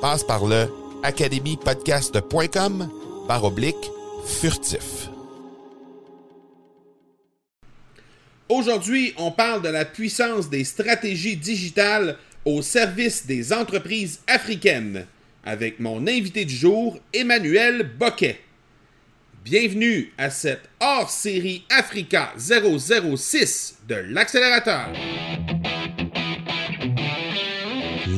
Passe par le academypodcast.com par oblique furtif. Aujourd'hui, on parle de la puissance des stratégies digitales au service des entreprises africaines avec mon invité du jour, Emmanuel Boquet. Bienvenue à cette hors-série Africa 006 de l'accélérateur.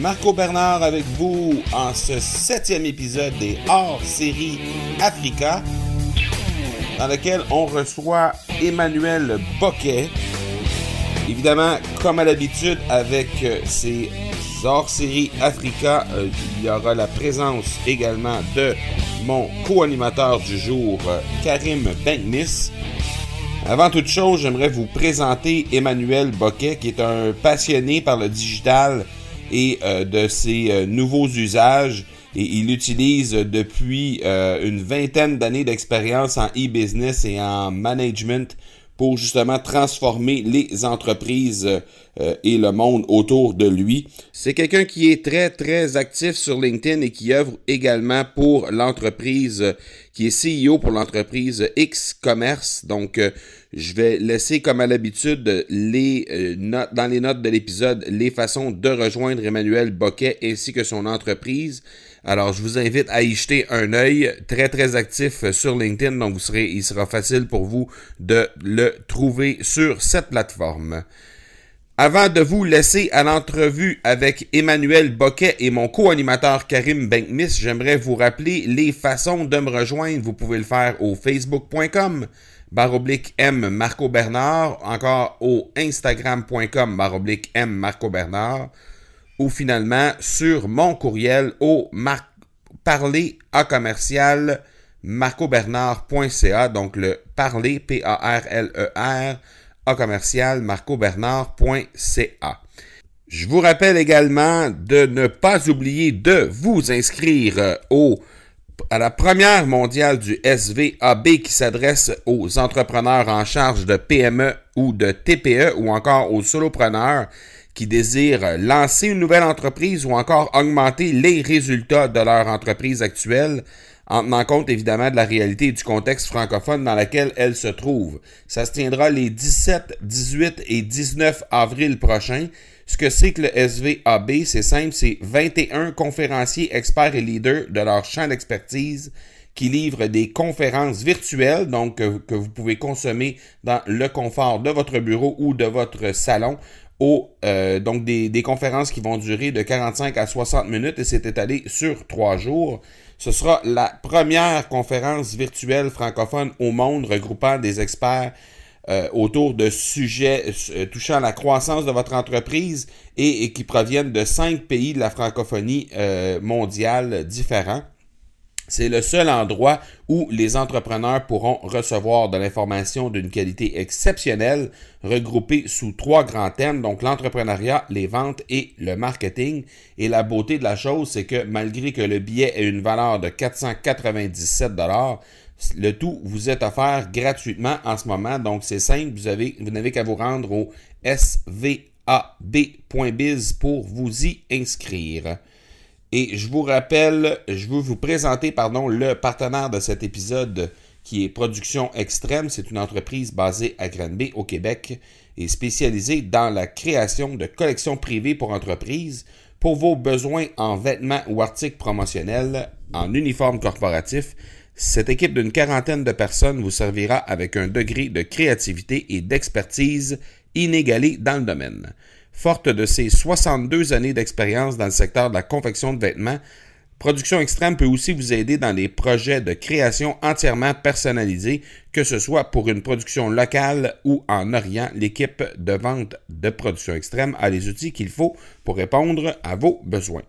Marco Bernard avec vous en ce septième épisode des hors-série Africa, dans lequel on reçoit Emmanuel Boquet. Évidemment, comme à l'habitude avec euh, ces hors-série Africa, euh, il y aura la présence également de mon co-animateur du jour, euh, Karim Benkmis. Avant toute chose, j'aimerais vous présenter Emmanuel Boquet, qui est un passionné par le digital et euh, de ses euh, nouveaux usages. Et il utilise depuis euh, une vingtaine d'années d'expérience en e-business et en management pour justement transformer les entreprises et le monde autour de lui. C'est quelqu'un qui est très très actif sur LinkedIn et qui œuvre également pour l'entreprise qui est CEO pour l'entreprise X Commerce. Donc je vais laisser, comme à l'habitude, les euh, notes, dans les notes de l'épisode, les façons de rejoindre Emmanuel Boquet ainsi que son entreprise. Alors, je vous invite à y jeter un œil très, très actif sur LinkedIn. Donc, il sera facile pour vous de le trouver sur cette plateforme. Avant de vous laisser à l'entrevue avec Emmanuel Boquet et mon co-animateur Karim Benkmis, j'aimerais vous rappeler les façons de me rejoindre. Vous pouvez le faire au facebook.com baroblique M Marco Bernard, encore au instagram.com baroblique M Marco Bernard, ou finalement sur mon courriel au mar parler à commercial marcobernard.ca, donc le parler, P-A-R-L-E-R, à commercial marcobernard.ca. Je vous rappelle également de ne pas oublier de vous inscrire au à la première mondiale du SVAB qui s'adresse aux entrepreneurs en charge de PME ou de TPE ou encore aux solopreneurs qui désirent lancer une nouvelle entreprise ou encore augmenter les résultats de leur entreprise actuelle en tenant compte évidemment de la réalité et du contexte francophone dans lequel elle se trouve. Ça se tiendra les 17, 18 et 19 avril prochains. Ce que c'est que le SVAB, c'est simple, c'est 21 conférenciers, experts et leaders de leur champ d'expertise qui livrent des conférences virtuelles, donc que, vous pouvez consommer dans le confort de votre bureau ou de votre salon. Euh, donc des, conférences qui vont durer de 45 à 60 minutes et c'est étalé sur trois jours. Ce sera la première conférence virtuelle francophone au monde regroupant des experts autour de sujets touchant à la croissance de votre entreprise et, qui proviennent de cinq pays de la francophonie mondiale différents. C'est le seul endroit où les entrepreneurs pourront recevoir de l'information d'une qualité exceptionnelle, regroupée sous trois grands thèmes, donc l'entrepreneuriat, les ventes et le marketing. Et la beauté de la chose, c'est que malgré que le billet ait une valeur de 497 dollars, le tout vous est offert gratuitement en ce moment. Donc c'est simple, vous avez, vous n'avez qu'à vous rendre au svab.biz pour vous y inscrire. Et je vous rappelle, je veux vous présenter pardon, le partenaire de cet épisode qui est Production Extrême. C'est une entreprise basée à Granby, au Québec, et spécialisée dans la création de collections privées pour entreprises pour vos besoins en vêtements ou articles promotionnels, en uniforme corporatif. Cette équipe d'une quarantaine de personnes vous servira avec un degré de créativité et d'expertise inégalé dans le domaine. Forte de ses 62 années d'expérience dans le secteur de la confection de vêtements, Production Extrême peut aussi vous aider dans des projets de création entièrement personnalisés, que ce soit pour une production locale ou en Orient. L'équipe de vente de Production Extrême a les outils qu'il faut pour répondre à vos besoins.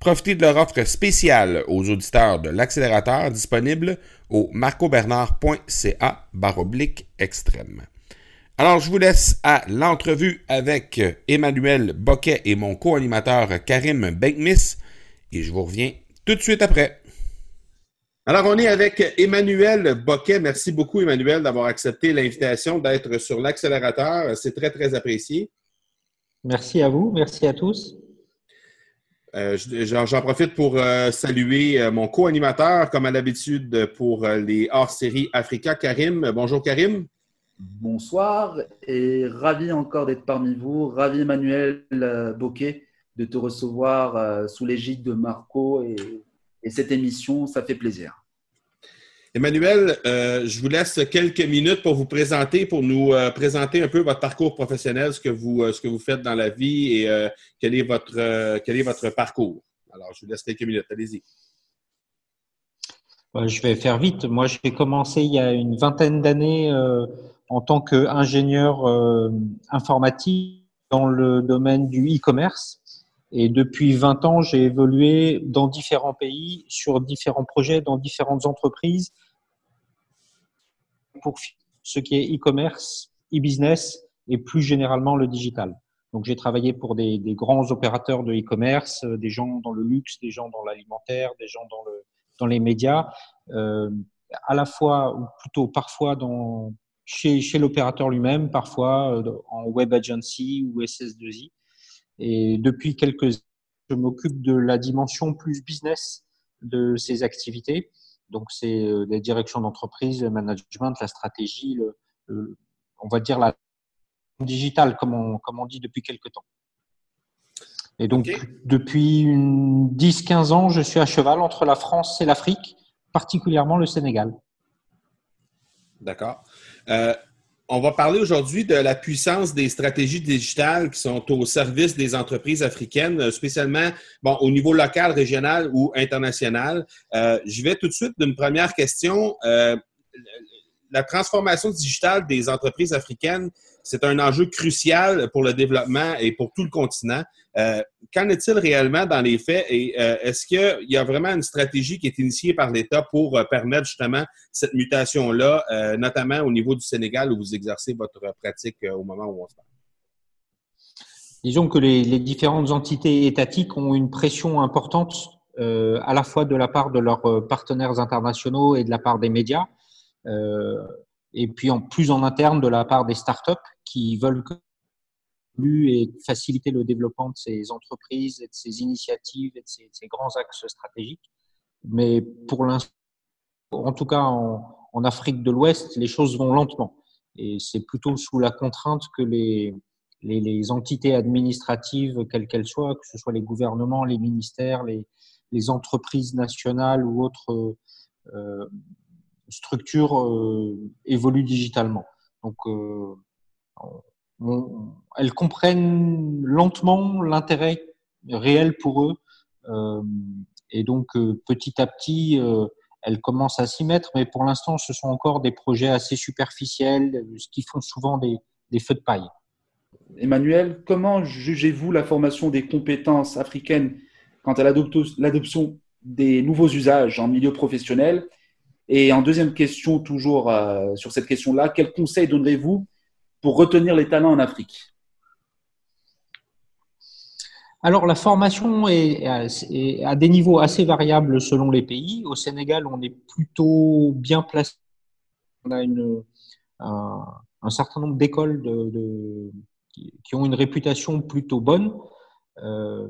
Profitez de leur offre spéciale aux auditeurs de l'accélérateur disponible au marcobernard.ca baroblique extrême. Alors, je vous laisse à l'entrevue avec Emmanuel Boquet et mon co-animateur Karim Benkmis et je vous reviens tout de suite après. Alors, on est avec Emmanuel Boquet. Merci beaucoup, Emmanuel, d'avoir accepté l'invitation d'être sur l'accélérateur. C'est très, très apprécié. Merci à vous. Merci à tous. Euh, j'en profite pour euh, saluer euh, mon co-animateur, comme à l'habitude, pour les hors-séries Africa, Karim. Bonjour, Karim. Bonsoir et ravi encore d'être parmi vous. Ravi Emmanuel euh, Boquet de te recevoir euh, sous l'égide de Marco et, cette émission, ça fait plaisir. Emmanuel, euh, je vous laisse quelques minutes pour vous présenter, pour nous présenter un peu votre parcours professionnel, ce que vous, ce que vous faites dans la vie et quel, est votre, quel est votre parcours. Alors, je vous laisse quelques minutes. Allez-y. Je vais faire vite. Moi, j'ai commencé il y a une vingtaine d'années en tant qu'ingénieur euh, informatique dans le domaine du e-commerce. Et depuis 20 ans, j'ai évolué dans différents pays, sur différents projets, dans différentes entreprises, pour ce qui est e-commerce, e-business et plus généralement le digital. Donc j'ai travaillé pour des, des grands opérateurs de e-commerce, euh, des gens dans le luxe, des gens dans l'alimentaire, des gens dans, le, dans les médias, euh, à la fois, ou plutôt parfois dans, chez, chez l'opérateur lui-même, parfois euh, en web agency ou SS2I. Et depuis quelques années, je m'occupe de la dimension plus business de ces activités. Donc, c'est euh, la direction d'entreprise, le management, la stratégie, le, on va dire la digitale, comme on, comme on dit depuis quelques temps. Et donc, depuis 10-15 ans, je suis à cheval entre la France et l'Afrique, particulièrement le Sénégal. D'accord. Euh, on va parler aujourd'hui de la puissance des stratégies digitales qui sont au service des entreprises africaines, spécialement bon, au niveau local, régional ou international. Euh, je vais tout de suite d'une première question. Euh, la transformation digitale des entreprises africaines, c'est un enjeu crucial pour le développement et pour tout le continent. Euh, qu'en est-il réellement dans les faits? Et euh, est-ce qu'il y a vraiment une stratégie qui est initiée par l'État pour euh, permettre justement cette mutation-là, notamment au niveau du Sénégal où vous exercez votre pratique au moment où on se parle? Disons que les, différentes entités étatiques ont une pression importante à la fois de la part de leurs partenaires internationaux et de la part des médias et puis en plus en interne de la part des startups qui veulent et faciliter le développement de ces entreprises et de ces initiatives et de ces, grands axes stratégiques. Mais pour l'instant, en tout cas en, en Afrique de l'Ouest, les choses vont lentement. Et c'est plutôt sous la contrainte que les, les, les entités administratives, quelles qu'elles soient, que ce soit les gouvernements, les ministères, les, les entreprises nationales ou autres, euh, structures euh, évoluent digitalement. Donc, euh, elles comprennent lentement l'intérêt réel pour eux. Euh, et donc, petit à petit, elles commencent à s'y mettre, mais pour l'instant, ce sont encore des projets assez superficiels, ce qui font souvent des feux de paille. Emmanuel, comment jugez-vous la formation des compétences africaines quant à l'adoption des nouveaux usages en milieu professionnel Et en deuxième question, toujours euh, sur cette question-là, quels conseils donnerez-vous pour retenir les talents en Afrique? Alors, la formation est, à des niveaux assez variables selon les pays. Au Sénégal, on est plutôt bien placé. On a un, certain nombre d'écoles qui ont une réputation plutôt bonne. Euh,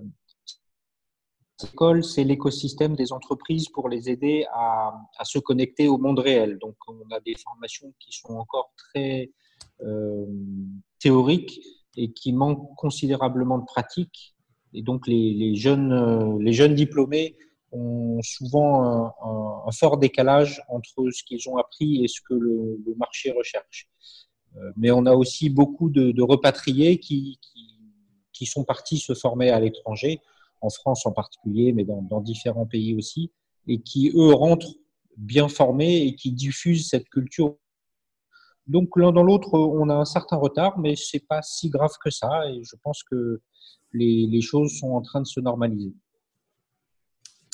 L'école, c'est l'écosystème des entreprises pour les aider à, se connecter au monde réel. Donc, on a des formations qui sont encore très euh, théoriques et qui manquent considérablement de pratique. Et donc, les, les jeunes, euh, les jeunes diplômés ont souvent un, fort décalage entre ce qu'ils ont appris et ce que le, marché recherche. Euh, mais on a aussi beaucoup de, repatriés qui, sont partis se former à l'étranger en France en particulier, mais dans, dans, différents pays aussi, et qui, eux, rentrent bien formés et qui diffusent cette culture. Donc, l'un dans l'autre, on a un certain retard, mais c'est pas si grave que ça, et je pense que les, les choses sont en train de se normaliser.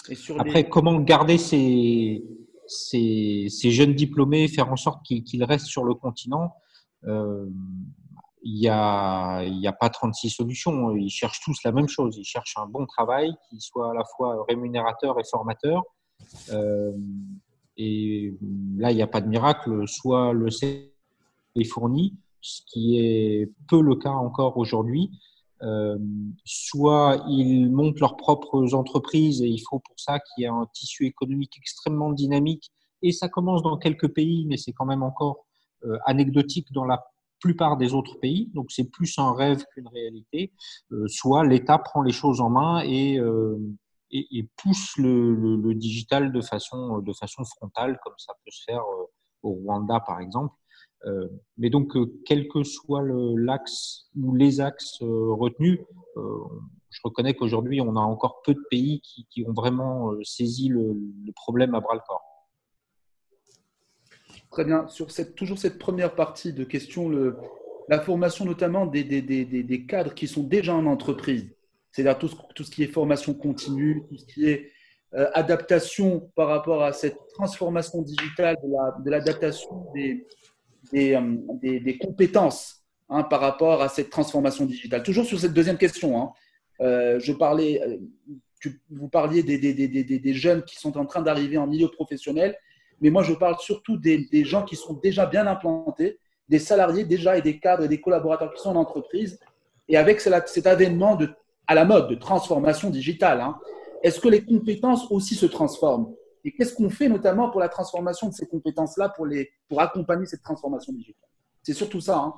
Et sur Après, les... comment garder ces, ces, ces, jeunes diplômés, faire en sorte qu'ils qu restent sur le continent euh, il n'y a, y a pas 36 solutions. Ils cherchent tous la même chose. Ils cherchent un bon travail qui soit à la fois rémunérateur et formateur. Euh, et là, il n'y a pas de miracle. Soit le C est fourni, ce qui est peu le cas encore aujourd'hui. Euh, soit ils montent leurs propres entreprises et il faut pour ça qu'il y ait un tissu économique extrêmement dynamique. Et ça commence dans quelques pays, mais c'est quand même encore euh, anecdotique dans la plupart des autres pays, donc c'est plus un rêve qu'une réalité, euh, soit l'État prend les choses en main et, euh, et, et pousse le, le, le, digital de façon, de façon frontale, comme ça peut se faire euh, au Rwanda par exemple. Euh, mais donc, euh, quel que soit l'axe ou les axes retenus, je reconnais qu'aujourd'hui, on a encore peu de pays qui, qui ont vraiment saisi le, le problème à bras le corps. Très bien. Sur cette, toujours cette première partie de questions, le, la formation notamment des, cadres qui sont déjà en entreprise, c'est-à-dire tout, ce qui est formation continue, tout ce qui est euh, adaptation par rapport à cette transformation digitale, de l'adaptation la, de des, euh, compétences hein, par rapport à cette transformation digitale. Toujours sur cette deuxième question, hein, euh, je parlais, vous parliez des, jeunes qui sont en train d'arriver en milieu professionnel mais moi je parle surtout des, gens qui sont déjà bien implantés, des salariés déjà et des cadres et des collaborateurs qui sont en entreprise, et avec cet avènement à la mode de transformation digitale. Hein, Est-ce que les compétences aussi se transforment? Et qu'est-ce qu'on fait notamment pour la transformation de ces compétences-là, pour, pour accompagner cette transformation digitale? C'est surtout ça. Hein.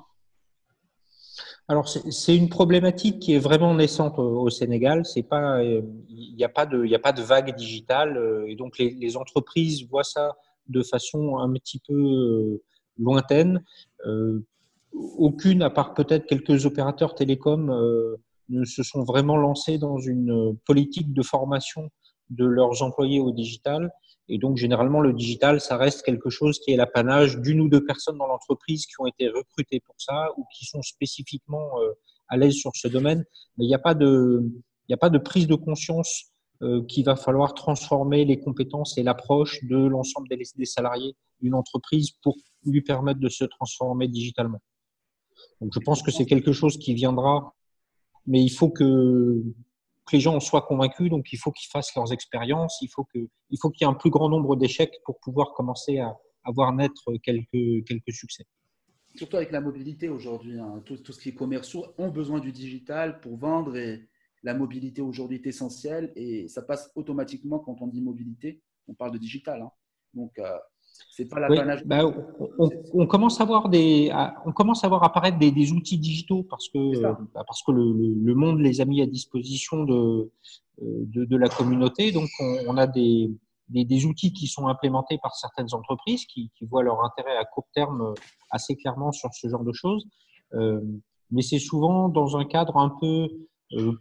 Alors c'est une problématique qui est vraiment naissante au, Sénégal. Pas, il n'y a pas de, a pas de vague digitale euh, et donc les entreprises voient ça de façon un petit peu euh, lointaine. Euh, aucune, à part peut-être quelques opérateurs télécoms, euh, ne se sont vraiment lancés dans une politique de formation de leurs employés au digital. Et donc, généralement, le digital, ça reste quelque chose qui est l'apanage d'une ou deux personnes dans l'entreprise qui ont été recrutées pour ça ou qui sont spécifiquement à l'aise sur ce domaine. Mais il n'y a pas de, il a pas de prise de conscience qu'il va falloir transformer les compétences et l'approche de l'ensemble des, salariés d'une entreprise pour lui permettre de se transformer digitalement. Donc je pense que c'est quelque chose qui viendra, mais il faut que, les gens en soient convaincus, donc il faut qu'ils fassent leurs expériences, il faut qu'il y ait un plus grand nombre d'échecs pour pouvoir commencer à, à voir naître quelques, quelques succès. Surtout avec la mobilité aujourd'hui, hein, tout, tout, ce qui est commerciaux ont besoin du digital pour vendre et, la mobilité aujourd'hui est essentielle et ça passe automatiquement quand on dit mobilité, on parle de digital. Hein. Donc, euh, c'est pas l'apanage. Oui, bah, on, on, commence à voir des, on commence à voir apparaître des, des outils digitaux parce que bah, parce que le, le, monde les a mis à disposition de de, de la communauté. Donc, on, on a des, des, des, outils qui sont implémentés par certaines entreprises qui, qui, voient leur intérêt à court terme assez clairement sur ce genre de choses. Euh, mais c'est souvent dans un cadre un peu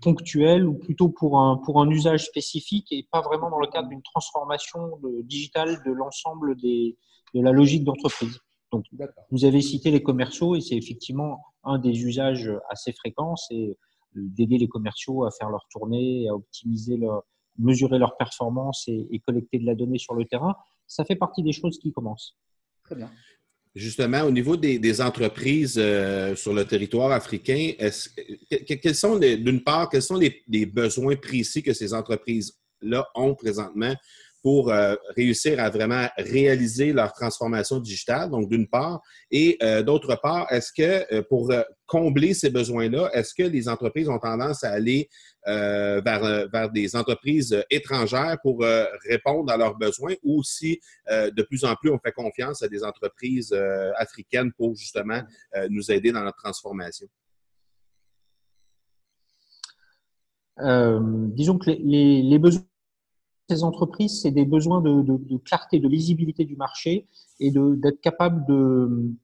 ponctuel ou plutôt pour un, pour un usage spécifique et pas vraiment dans le cadre d'une transformation digitale de l'ensemble de la logique d'entreprise. Donc, vous avez cité les commerciaux et c'est effectivement un des usages assez fréquents, c'est d'aider les commerciaux à faire leur tournée, à optimiser leur, mesurer leurs performances et, collecter de la donnée sur le terrain. Ça fait partie des choses qui commencent. Très bien. Justement, au niveau des, entreprises euh, sur le territoire africain, quels sont, d'une part, quels sont les, besoins précis que ces entreprises-là ont présentement pour euh, réussir à vraiment réaliser leur transformation digitale, donc d'une part, et euh, d'autre part, est-ce que euh, pour combler ces besoins-là, est-ce que les entreprises ont tendance à aller vers, vers, des entreprises étrangères pour répondre à leurs besoins ou si de plus en plus on fait confiance à des entreprises africaines pour justement nous aider dans notre transformation? disons que les, les besoins entreprises, c'est des besoins de, clarté, de lisibilité du marché et d'être capable de,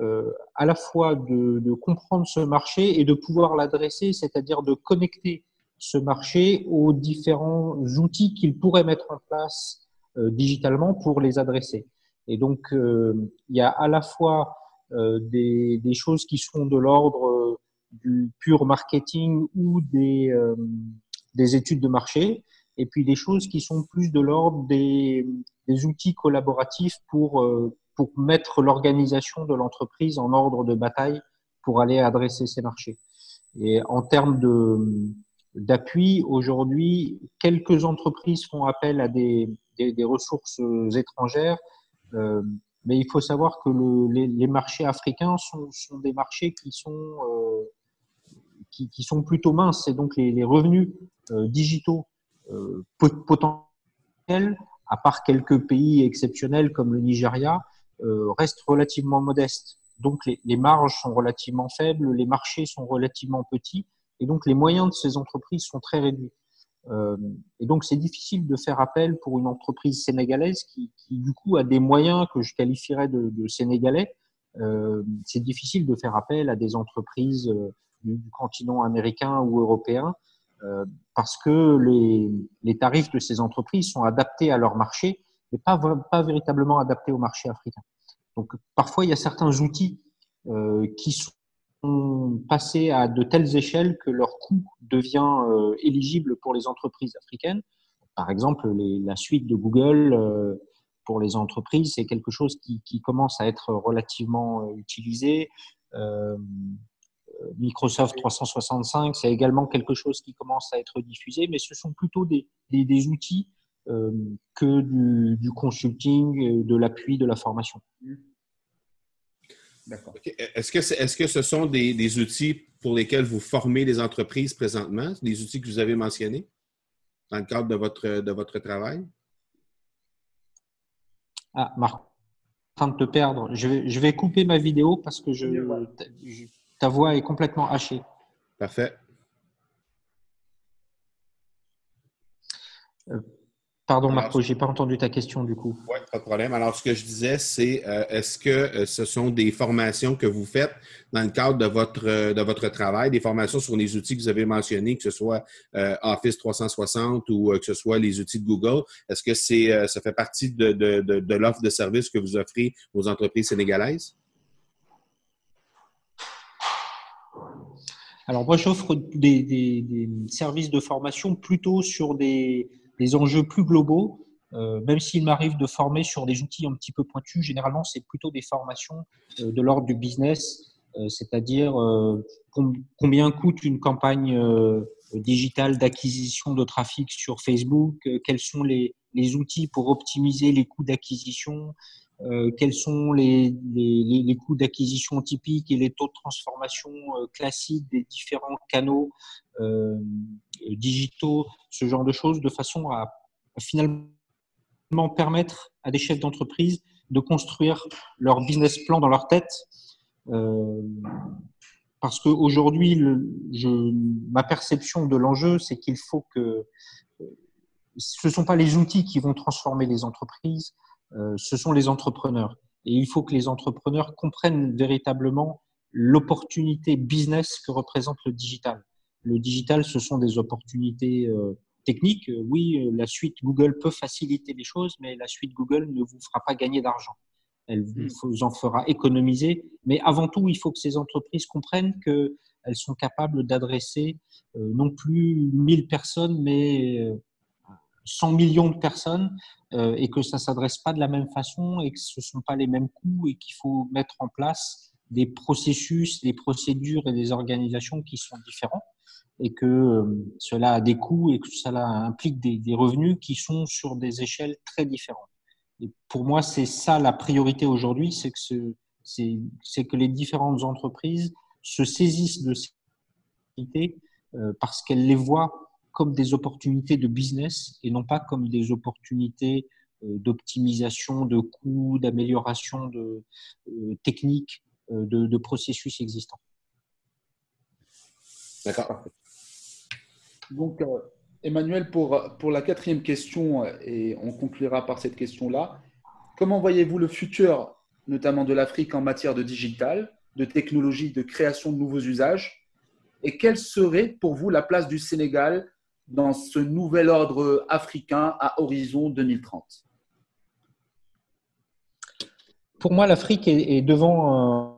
euh, à la fois de, comprendre ce marché et de pouvoir l'adresser, c'est-à-dire de connecter ce marché aux différents outils qu'ils pourraient mettre en place euh, digitalement pour les adresser. Et donc, euh, il y a à la fois des, choses qui sont de l'ordre du pur marketing ou des études de marché, et puis des choses qui sont plus de l'ordre des, des, outils collaboratifs pour, euh, pour mettre l'organisation de l'entreprise en ordre de bataille pour aller adresser ces marchés. Et en termes de d'appui, aujourd'hui, quelques entreprises font appel à des, des, des ressources étrangères, euh, mais il faut savoir que le, les, les, marchés africains sont, sont, des marchés qui sont euh, qui, qui, sont plutôt minces, et donc les, les revenus euh, digitaux potentiel, à part quelques pays exceptionnels comme le Nigeria, euh, reste relativement modeste. Donc les, les, marges sont relativement faibles, les marchés sont relativement petits, et donc les moyens de ces entreprises sont très réduits. Euh, et donc c'est difficile de faire appel pour une entreprise sénégalaise qui, qui, du coup a des moyens que je qualifierais de, de sénégalais. Euh, c'est difficile de faire appel à des entreprises euh, du, continent américain ou européen euh, parce que les, tarifs de ces entreprises sont adaptés à leur marché, mais pas, véritablement adaptés au marché africain. Donc parfois, il y a certains outils euh, qui sont passés à de telles échelles que leur coût devient euh, éligible pour les entreprises africaines. Par exemple, la suite de Google euh, pour les entreprises, c'est quelque chose qui, commence à être relativement euh, utilisé. Microsoft 365, c'est également quelque chose qui commence à être diffusé, mais ce sont plutôt des, des, outils euh, que du, du, consulting, de l'appui, de la formation. D'accord. Est-ce que, est, -ce que ce sont des, des, outils pour lesquels vous formez les entreprises présentement, des outils que vous avez mentionnés dans le cadre de votre, de votre travail? Ah, Marc, en train de te perdre. Je vais, je vais couper ma vidéo parce que je, je ta voix est complètement hachée. Parfait. Euh, pardon, Marco, je n'ai pas entendu ta question du coup. Oui, pas de problème. Alors, ce que je disais, c'est euh, est-ce que euh, ce sont des formations que vous faites dans le cadre de votre, de votre travail, des formations sur les outils que vous avez mentionnés, que ce soit Office 360 ou que ce soit les outils de Google? Est-ce que c'est, ça fait partie de, de, de l'offre de service que vous offrez aux entreprises sénégalaises? Alors moi, j'offre des, des, des, services de formation plutôt sur des, des enjeux plus globaux. Euh, même s'il m'arrive de former sur des outils un petit peu pointus, généralement, c'est plutôt des formations euh, de l'ordre du business, euh, c'est-à-dire euh, combien coûte une campagne euh, digitale d'acquisition de trafic sur Facebook, euh, quels sont les, les, outils pour optimiser les coûts d'acquisition, euh, quels sont les, coûts d'acquisition typiques et les taux de transformation euh, classiques des différents canaux euh, digitaux, ce genre de choses, de façon à, finalement permettre à des chefs d'entreprise de construire leur business plan dans leur tête. Parce qu'aujourd'hui, ma perception de l'enjeu, c'est qu'il faut que ce ne sont pas les outils qui vont transformer les entreprises, ce sont les entrepreneurs. Et il faut que les entrepreneurs comprennent véritablement l'opportunité business que représente le digital. le digital, ce sont des opportunités techniques. Oui, la suite Google peut faciliter les choses, mais la suite Google ne vous fera pas gagner d'argent. Elle vous en fera économiser. Mais avant tout, il faut que ces entreprises comprennent qu'elles sont capables d'adresser non plus 1000 personnes, mais 100 millions de personnes euh, et que ça s'adresse pas de la même façon et que ce sont pas les mêmes coûts et qu'il faut mettre en place des processus, des procédures et des organisations qui sont différents et que euh, cela a des coûts et que cela implique des, revenus qui sont sur des échelles très différentes. Et pour moi, c'est ça la priorité aujourd'hui, c'est que ce, c'est que les différentes entreprises se saisissent de ces euh, parce qu'elles les voient comme des opportunités de business et non pas comme des opportunités euh, d'optimisation de coûts, d'amélioration de euh, techniques, euh, de, processus existants. D'accord. Donc, Emmanuel, pour, pour la quatrième question, et on conclura par cette question-là, comment voyez-vous le futur, notamment de l'Afrique en matière de digital, de technologie, de création de nouveaux usages? Et quelle serait pour vous la place du Sénégal dans ce nouvel ordre africain à horizon 2030 Pour moi, l'Afrique est, devant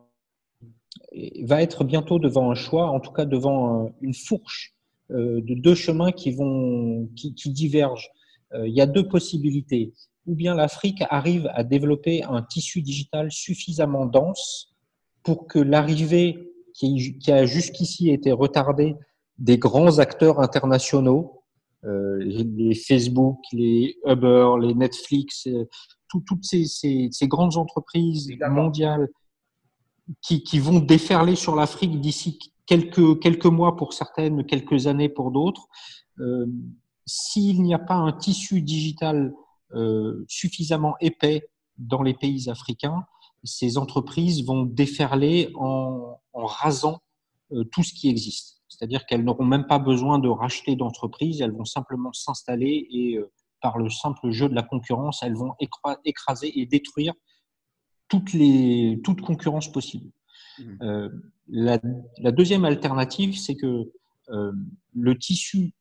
va être bientôt devant un choix, en tout cas devant une fourche euh, de deux chemins qui vont qui, divergent. Euh, il y a deux possibilités. Ou bien l'Afrique arrive à développer un tissu digital suffisamment dense pour que l'arrivée qui a jusqu'ici été retardée des grands acteurs internationaux, euh, les Facebook, les Uber, les Netflix, euh, toutes ces, ces, ces, grandes entreprises mondiales qui, qui, vont déferler sur l'Afrique d'ici quelques, quelques mois pour certaines, quelques années pour d'autres. Euh, S'il n'y a pas un tissu digital euh, suffisamment épais dans les pays africains, ces entreprises vont déferler en, en rasant tout ce qui existe. C'est-à-dire qu'elles n'auront même pas besoin de racheter d'entreprise, elles vont simplement s'installer et euh, par le simple jeu de la concurrence, elles vont écraser et détruire toutes les toute concurrence possible. Mmh. Euh, la, deuxième alternative, c'est que euh, le tissu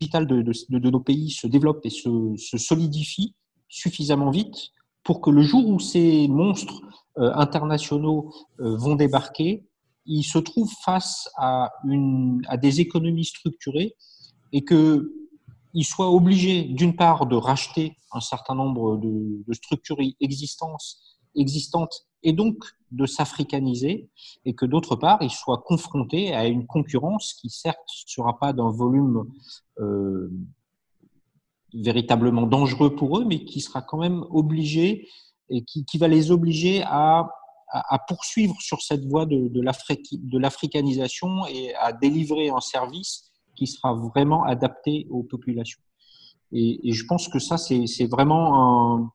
digital de, de, nos pays se développe et se, se, solidifie suffisamment vite pour que le jour où ces monstres internationaux vont débarquer, il se trouve face à, des économies structurées et qu'il soit obligé, d'une part, de racheter un certain nombre de, structures existantes, et donc de s'africaniser, et que d'autre part, il soit confronté à une concurrence qui, certes, ne sera pas d'un volume euh, véritablement dangereux pour eux, mais qui sera quand même obligé et qui va les obliger à à, poursuivre sur cette voie de, de l'africanisation et à délivrer un service qui sera vraiment adapté aux populations. Et, je pense que ça, c'est vraiment un,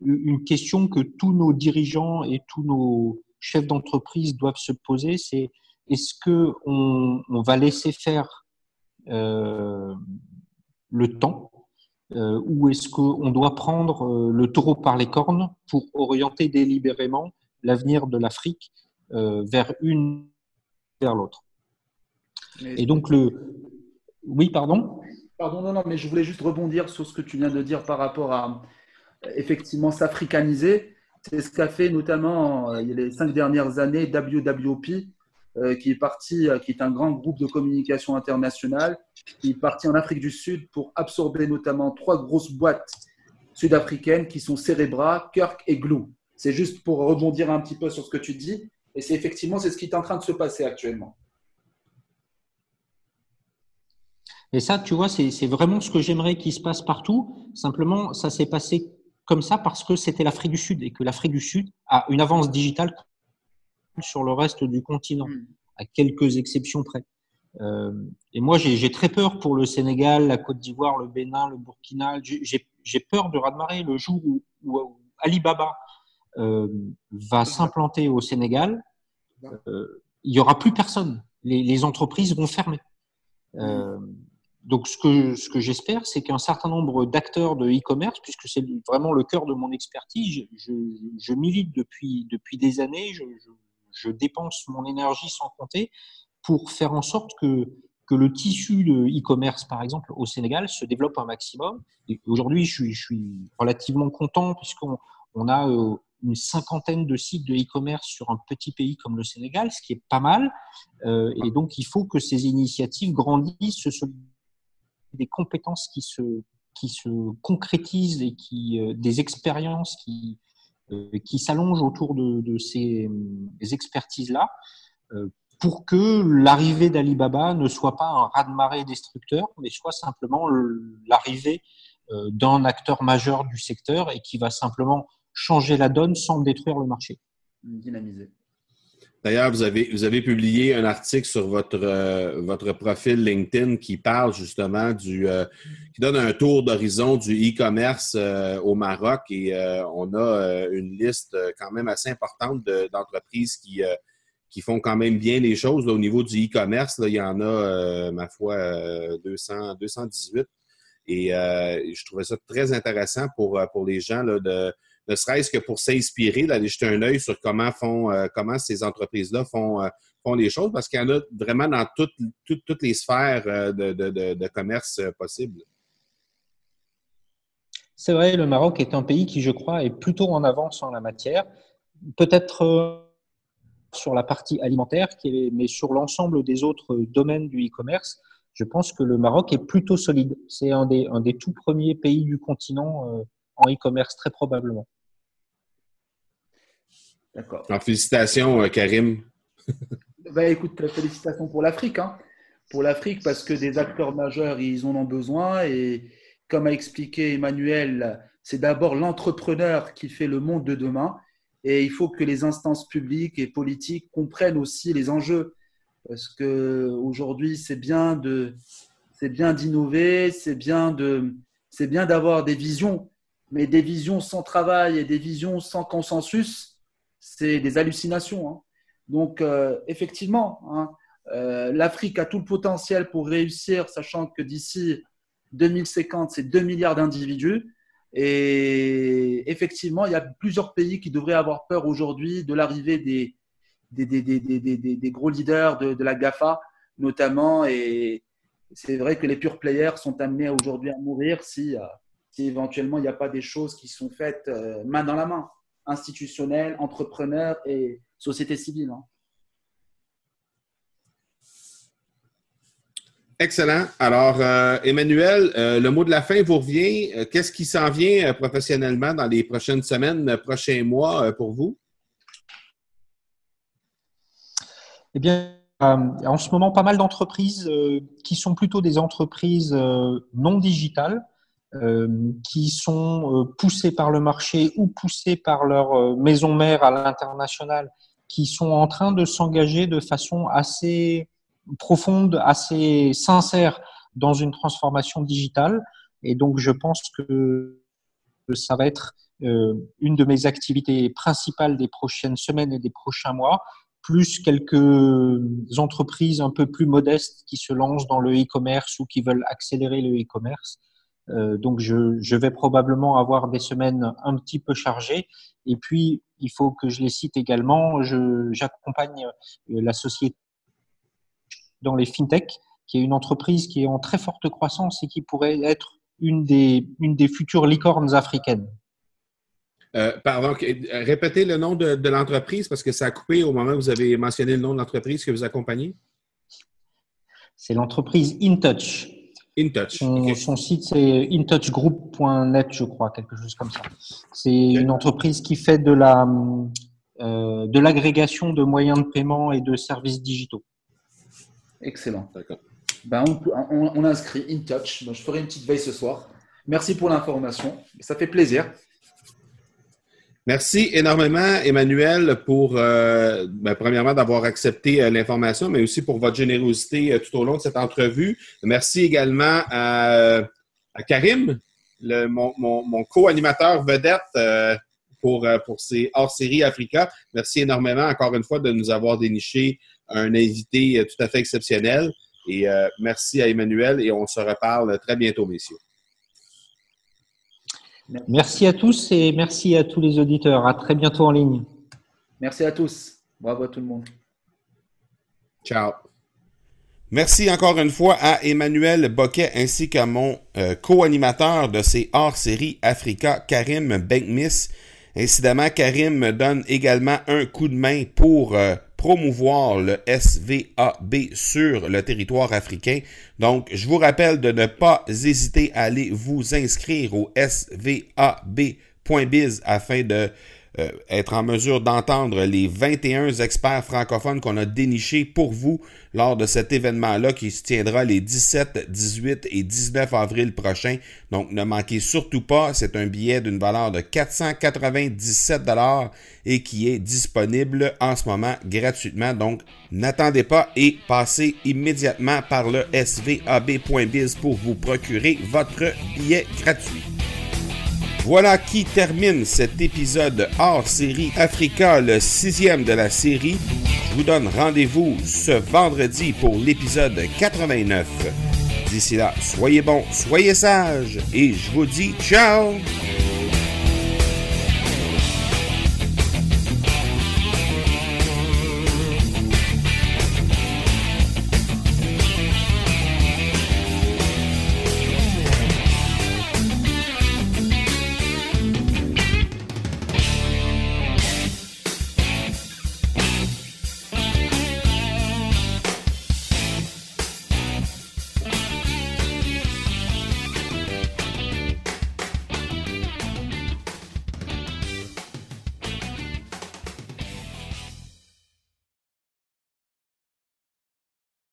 une question que tous nos dirigeants et tous nos chefs d'entreprise doivent se poser, c'est est-ce que on, va laisser faire euh, le temps euh, ou est-ce qu'on doit prendre euh, le taureau par les cornes pour orienter délibérément l'avenir de l'Afrique euh, vers une vers l'autre. Et donc le oui, pardon? Pardon, non, non, mais je voulais juste rebondir sur ce que tu viens de dire par rapport à effectivement s'africaniser. C'est ce qu'a fait notamment euh, il y a les cinq dernières années WWP, euh, qui est parti, qui est un grand groupe de communication internationale, qui est parti en Afrique du Sud pour absorber notamment trois grosses boîtes sud-africaines qui sont Cerebra, Kirk et Glue. C'est juste pour rebondir un petit peu sur ce que tu dis. Et c'est effectivement c'est ce qui est en train de se passer actuellement. Et ça, tu vois, c'est vraiment ce que j'aimerais qu'il se passe partout. Simplement, ça s'est passé comme ça parce que c'était l'Afrique du Sud et que l'Afrique du Sud a une avance digitale sur le reste du continent, à quelques exceptions près. Euh, et moi, j'ai très peur pour le Sénégal, la Côte d'Ivoire, le Bénin, le Burkina. J'ai peur de radmarrer le jour où, Alibaba va s'implanter au Sénégal, euh, il n'y aura plus personne. Les, entreprises vont fermer. Euh, donc, ce que, ce que j'espère, c'est qu'un certain nombre d'acteurs de e-commerce, puisque c'est vraiment le cœur de mon expertise, je, je, milite depuis, depuis des années, je, je, dépense mon énergie sans compter pour faire en sorte que, que le tissu de e-commerce, par exemple, au Sénégal, se développe un maximum. Aujourd'hui, je suis, je suis relativement content puisqu'on on a euh, une cinquantaine de sites de e-commerce sur un petit pays comme le Sénégal, ce qui est pas mal. Euh, et donc, il faut que ces initiatives grandissent, ce sont des compétences qui se, qui se concrétisent et qui, euh, des expériences qui, euh, qui s'allongent autour de, de ces expertises-là pour que l'arrivée d'Alibaba ne soit pas un raz-de-marée destructeur, mais soit simplement l'arrivée d'un acteur majeur du secteur et qui va simplement changer la donne sans détruire le marché. Dynamiser. D'ailleurs, vous avez, vous avez publié un article sur votre, euh, votre profil LinkedIn qui parle justement du, euh, qui donne un tour d'horizon du e-commerce euh, au Maroc et on a une liste quand même assez importante d'entreprises qui, qui font quand même bien les choses au niveau du e-commerce. Il y en a, ma foi, 200, 218. Et je trouvais ça très intéressant pour, pour les gens là, de ne serait-ce que pour s'inspirer, d'aller jeter un œil sur comment font, euh, comment ces entreprises-là font, euh, font les choses, parce qu'il y en a vraiment dans toutes, toutes, les sphères euh, de, de, commerce possibles. C'est vrai, le Maroc est un pays qui, je crois, est plutôt en avance en la matière. Peut-être sur la partie alimentaire, mais sur l'ensemble des autres domaines du e-commerce, je pense que le Maroc est plutôt solide. C'est un des, un des tout premiers pays du continent en e-commerce, très probablement. D'accord. félicitations, euh, Karim. bah, écoute, félicitations pour l'Afrique. Hein. Pour l'Afrique, parce que des acteurs majeurs, ils en ont besoin. Et comme a expliqué Emmanuel, c'est d'abord l'entrepreneur qui fait le monde de demain. Et il faut que les instances publiques et politiques comprennent aussi les enjeux. Parce qu'aujourd'hui, c'est bien de, c'est bien d'innover, c'est bien de, c'est bien d'avoir des visions, mais des visions sans travail et des visions sans consensus, c'est des hallucinations. Hein. Donc, euh, effectivement, hein, euh, l'Afrique a tout le potentiel pour réussir, sachant que d'ici 2050, c'est 2 milliards d'individus. Et effectivement, il y a plusieurs pays qui devraient avoir peur aujourd'hui de l'arrivée des gros leaders de, la GAFA, notamment. Et c'est vrai que les pure players sont amenés aujourd'hui à mourir si, euh, si éventuellement il n'y a pas des choses qui sont faites main dans la main institutionnels, entrepreneurs et société civile. Hein. Excellent. Alors, euh, Emmanuel, euh, le mot de la fin vous revient. Euh, qu'est-ce qui s'en vient professionnellement dans les prochaines semaines, prochains mois pour vous? Eh bien, en ce moment, pas mal d'entreprises qui sont plutôt des entreprises non digitales, euh, qui sont euh, poussés par le marché ou poussés par leur euh, maison mère à l'international, qui sont en train de s'engager de façon assez profonde, assez sincère dans une transformation digitale. Et donc, je pense que ça va être une de mes activités principales des prochaines semaines et des prochains mois, plus quelques entreprises un peu plus modestes qui se lancent dans le e-commerce ou qui veulent accélérer le e-commerce. Euh, donc, je, vais probablement avoir des semaines un petit peu chargées. Et puis, il faut que je les cite également. J'accompagne euh, la société dans les fintech, qui est une entreprise qui est en très forte croissance et qui pourrait être une des, une des futures licornes africaines. Euh, pardon, répétez le nom de, de l'entreprise parce que ça a coupé au moment où vous avez mentionné le nom de l'entreprise que vous accompagnez. C'est l'entreprise InTouch. InTouch. Son, site, c'est intouchgroup.net, je crois, quelque chose comme ça. C'est une entreprise qui fait de la euh, de l'agrégation de moyens de paiement et de services digitaux. Excellent. Ben, on, on, inscrit InTouch. je ferai une petite veille ce soir. Merci pour l'information. Ça fait plaisir. Merci énormément, Emmanuel, pour, euh, ben, premièrement, d'avoir accepté euh, l'information, mais aussi pour votre générosité euh, tout au long de cette entrevue. Merci également à, Karim, mon, co-animateur vedette pour, pour ces hors-série Africa. Merci énormément, encore une fois, de nous avoir déniché un invité tout à fait exceptionnel. Et merci à Emmanuel et on se reparle très bientôt, messieurs. Merci à tous et merci à tous les auditeurs. À très bientôt en ligne. Merci à tous. Bravo à tout le monde. Ciao. Merci encore une fois à Emmanuel Boquet ainsi qu'à mon euh, co-animateur de ces hors-série Africa, Karim Benkmis. Incidemment, Karim me donne également un coup de main pour euh, promouvoir le SVAB sur le territoire africain. Donc, je vous rappelle de ne pas hésiter à aller vous inscrire au svab.biz afin de euh, être en mesure d'entendre les 21 experts francophones qu'on a dénichés pour vous lors de cet événement-là qui se tiendra les 17, 18 et 19 avril prochains. Donc ne manquez surtout pas, c'est un billet d'une valeur de 497 dollars et qui est disponible en ce moment gratuitement. Donc n'attendez pas et passez immédiatement par le svab.biz pour vous procurer votre billet gratuit. Voilà qui termine cet épisode hors série Africa, le sixième de la série. Je vous donne rendez-vous ce vendredi pour l'épisode 89. D'ici là, soyez bons, soyez sages et je vous dis ciao